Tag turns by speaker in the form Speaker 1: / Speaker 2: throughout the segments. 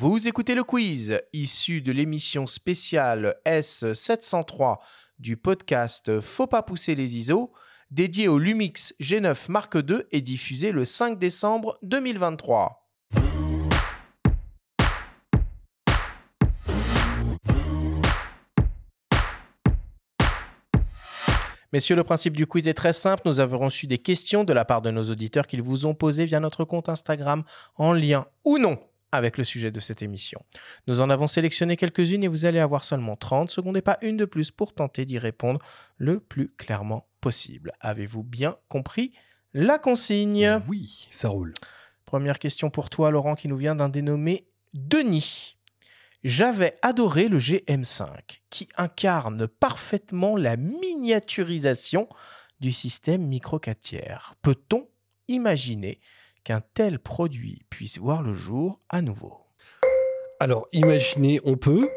Speaker 1: Vous écoutez le quiz issu de l'émission spéciale S703 du podcast Faut pas pousser les ISO, dédié au Lumix G9 Mark II et diffusé le 5 décembre 2023. Messieurs, le principe du quiz est très simple. Nous avons reçu des questions de la part de nos auditeurs qu'ils vous ont posées via notre compte Instagram en lien ou non avec le sujet de cette émission. Nous en avons sélectionné quelques-unes et vous allez avoir seulement 30 secondes et pas une de plus pour tenter d'y répondre le plus clairement possible. Avez-vous bien compris la consigne?
Speaker 2: Oui, ça roule.
Speaker 1: Première question pour toi, Laurent, qui nous vient d'un dénommé Denis. J'avais adoré le GM5, qui incarne parfaitement la miniaturisation du système micro 4 tiers. Peut-on imaginer qu'un tel produit puisse voir le jour à nouveau
Speaker 2: Alors, imaginez, on peut.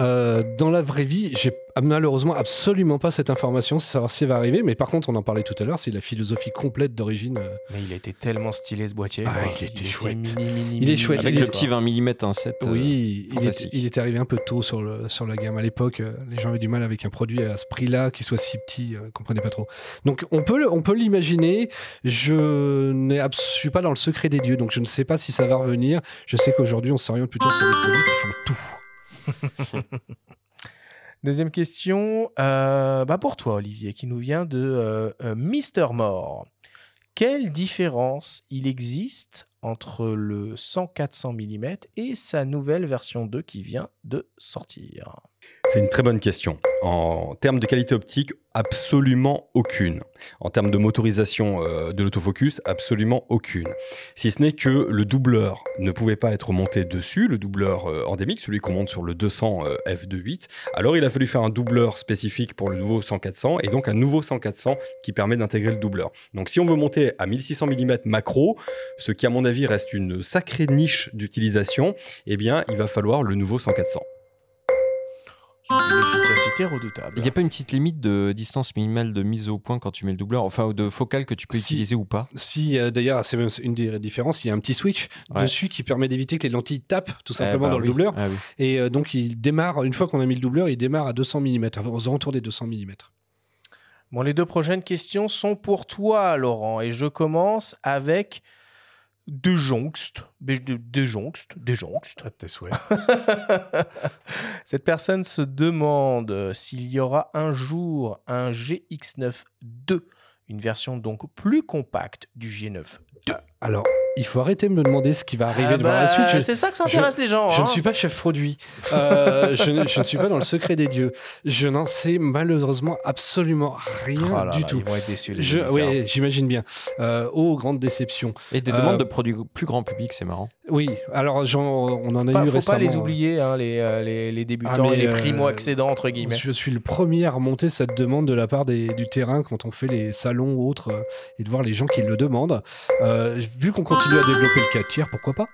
Speaker 2: Euh, dans la vraie vie, j'ai malheureusement absolument pas cette information, c'est savoir si ça va arriver. Mais par contre, on en parlait tout à l'heure, c'est la philosophie complète d'origine. euh,
Speaker 1: Mais il était tellement stylé ce boîtier.
Speaker 2: Ah,
Speaker 1: quoi.
Speaker 2: il était chouette.
Speaker 1: mini, mini,
Speaker 2: Il est
Speaker 1: mini,
Speaker 2: chouette.
Speaker 1: mini,
Speaker 3: Avec le
Speaker 1: quoi.
Speaker 3: petit 20 mm 1.7. euh,
Speaker 2: Oui, il,
Speaker 3: fantastique.
Speaker 2: était, il était arrivé un peu tôt sur, le, sur la gamme. À l'époque, euh, les gens avaient du mal avec un produit à ce prix-là, qui soit si petit, euh, ils comprenaient pas trop. Donc on peut, le- on peut l'imaginer. Je ne suis pas dans le secret des dieux, donc je ne sais pas si ça va revenir. Je sais qu'aujourd'hui, on s'oriente plutôt sur des produits qui font tout.
Speaker 1: Deuxième question, euh, bah pour toi, Olivier, qui nous vient de euh, euh, Mister More. Quelle différence il existe entre le 100-400 mm et sa nouvelle version 2 qui vient de sortir?
Speaker 4: C'est une très bonne question. En termes de qualité optique, absolument aucune. En termes de motorisation euh, de l'autofocus, absolument aucune. Si ce n'est que le doubleur ne pouvait pas être monté dessus, le doubleur euh, endémique, celui qu'on monte sur le 200 euh, f2.8. Alors il a fallu faire un doubleur spécifique pour le nouveau 100-400 et donc un nouveau 100-400 qui permet d'intégrer le doubleur. Donc si on veut monter à 1600 mm macro, ce qui à mon avis reste une sacrée niche d'utilisation, eh bien il va falloir le nouveau 100-400.
Speaker 1: Redoutable.
Speaker 3: Il n'y a pas une petite limite de distance minimale de mise au point quand tu mets le doubleur, enfin de focale que tu peux
Speaker 2: Si.
Speaker 3: utiliser ou pas?
Speaker 2: Si, euh, d'ailleurs, c'est même une des différences, il y a un petit switch
Speaker 3: Ouais.
Speaker 2: dessus qui permet d'éviter que les lentilles tapent tout simplement
Speaker 3: Eh bah
Speaker 2: dans le doubleur.
Speaker 3: Ah oui.
Speaker 2: Et euh, donc, il démarre, une fois qu'on a mis le doubleur, il démarre à 200 mm, aux alentours des 200 mm.
Speaker 1: Bon, les deux prochaines questions sont pour toi, Laurent, et je commence avec de Jongst. De, de Jongst. De Jongst.
Speaker 5: À tes souhaits.
Speaker 1: Cette personne se demande s'il y aura un jour un GX9 2, une version donc plus compacte du G9 2.
Speaker 2: Alors, il faut arrêter de me demander ce qui va arriver
Speaker 1: Ah
Speaker 2: devant
Speaker 1: bah,
Speaker 2: la suite. Je-
Speaker 1: C'est ça que ça intéresse les gens.
Speaker 2: Je
Speaker 1: hein.
Speaker 2: ne suis pas chef produit. Euh, je, ne, je ne suis pas dans le secret des dieux. Je n'en sais malheureusement absolument rien
Speaker 1: Oh là
Speaker 2: du
Speaker 1: là,
Speaker 2: tout.
Speaker 1: Ils vont être déçus, les
Speaker 2: Je,
Speaker 1: auditeurs.
Speaker 2: oui, j'imagine bien. Euh, oh, grande déception.
Speaker 3: Et des
Speaker 2: Euh,
Speaker 3: demandes de produits plus grand public, c'est marrant.
Speaker 2: Oui, alors j'en- on en a
Speaker 1: Pas-
Speaker 2: eu
Speaker 1: faut
Speaker 2: récemment.
Speaker 1: pas les oublier, hein, les, euh, les, les débutants
Speaker 2: Ah,
Speaker 1: et les
Speaker 2: euh,
Speaker 1: primo-accédants, entre guillemets.
Speaker 2: Je suis le premier à remonter cette demande de la part des- du terrain quand on fait les salons ou autres euh, et de voir les gens qui le demandent. Euh, vu qu'on continue à développer le 4 tiers, pourquoi pas?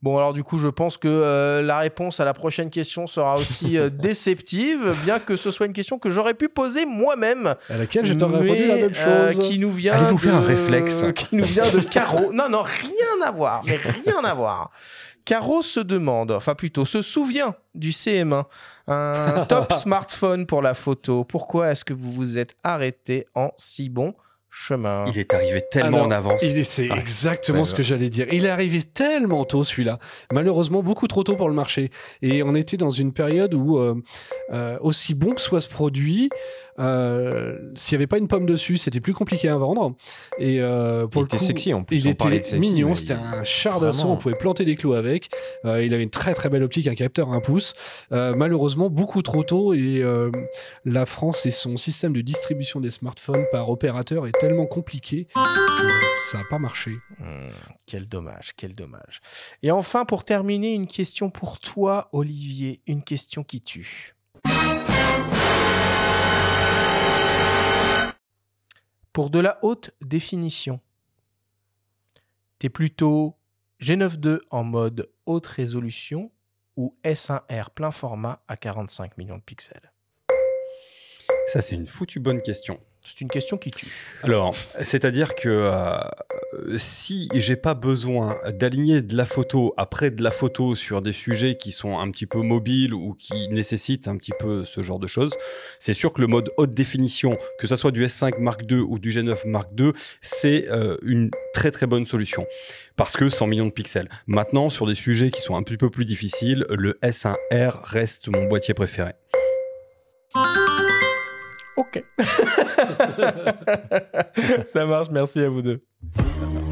Speaker 1: Bon, alors du coup, je pense que euh, la réponse à la prochaine question sera aussi euh, déceptive, bien que ce soit une question que j'aurais pu poser moi-même.
Speaker 2: À laquelle je t'aurais répondu la même
Speaker 1: euh,
Speaker 2: chose.
Speaker 1: qui nous vient
Speaker 4: Allez vous
Speaker 1: de-
Speaker 4: faire un réflexe?
Speaker 1: Qui nous vient de Caro. Non, non, rien à voir, mais rien à voir. Caro se demande, enfin plutôt se souvient du CM1, un top smartphone pour la photo. Pourquoi est-ce que vous vous êtes arrêté en si bon? Chemin
Speaker 4: Il est arrivé tellement
Speaker 2: Alors,
Speaker 4: en avance.
Speaker 2: Il est- C'est
Speaker 3: Ah,
Speaker 2: exactement ce que j'allais dire. Il est arrivé tellement tôt celui-là, malheureusement beaucoup trop tôt pour le marché. Et on était dans une période où, euh, euh, aussi bon que soit ce produit, euh, s'il n'y avait pas une pomme dessus, c'était plus compliqué à vendre. Et euh, pour
Speaker 3: Il
Speaker 2: le
Speaker 3: était
Speaker 2: coup,
Speaker 3: sexy, en plus,
Speaker 2: Il était
Speaker 3: sexy,
Speaker 2: mignon, c'était
Speaker 3: il-
Speaker 2: un char d'assaut, on pouvait planter des clous avec. Euh, il avait une très très belle optique, un capteur à un pouce. Malheureusement beaucoup trop tôt et la France et son système de distribution des smartphones par opérateur est tellement compliqué ça n'a pas marché.
Speaker 1: Hmm, quel dommage, quel dommage. Et enfin, pour terminer, une question pour toi, Olivier, une question qui tue. Pour de la haute définition, t'es plutôt G9.2 en mode haute résolution ou S1R plein format à 45 millions de pixels?
Speaker 4: Ça, c'est une foutue bonne question.
Speaker 1: C'est une question qui tue.
Speaker 4: Alors, c'est-à-dire que euh, si j'ai pas besoin d'aligner de la photo après de la photo sur des sujets qui sont un petit peu mobiles ou qui nécessitent un petit peu ce genre de choses, c'est sûr que le mode haute définition, que ça soit du S5 Mark II ou du G9 Mark II, c'est euh, une très très bonne solution. Parce que 100 millions de pixels. Maintenant, sur des sujets qui sont un petit peu plus difficiles, le S1R reste mon boîtier préféré.
Speaker 1: Ok. Ça marche, merci à vous deux. Ça marche.